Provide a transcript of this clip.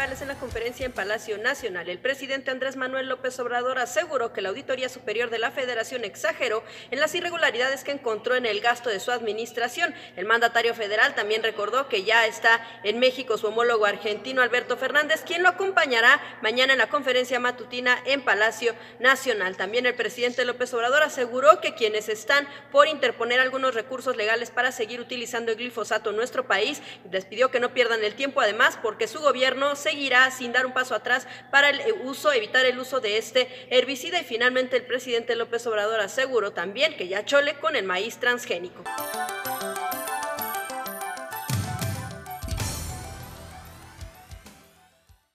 en la conferencia en Palacio Nacional. El presidente Andrés Manuel López Obrador aseguró que la Auditoría Superior de la Federación exageró en las irregularidades que encontró en el gasto de su administración. El mandatario federal también recordó que ya está en México su homólogo argentino Alberto Fernández, quien lo acompañará mañana en la conferencia matutina en Palacio Nacional. También el presidente López Obrador aseguró que quienes están por interponer algunos recursos legales para seguir utilizando el glifosato en nuestro país, les pidió que no pierdan el tiempo, además, porque su gobierno seguirá sin dar un paso atrás para el uso, evitar el uso de este herbicida y finalmente el presidente López Obrador aseguró también que ya chole con el maíz transgénico.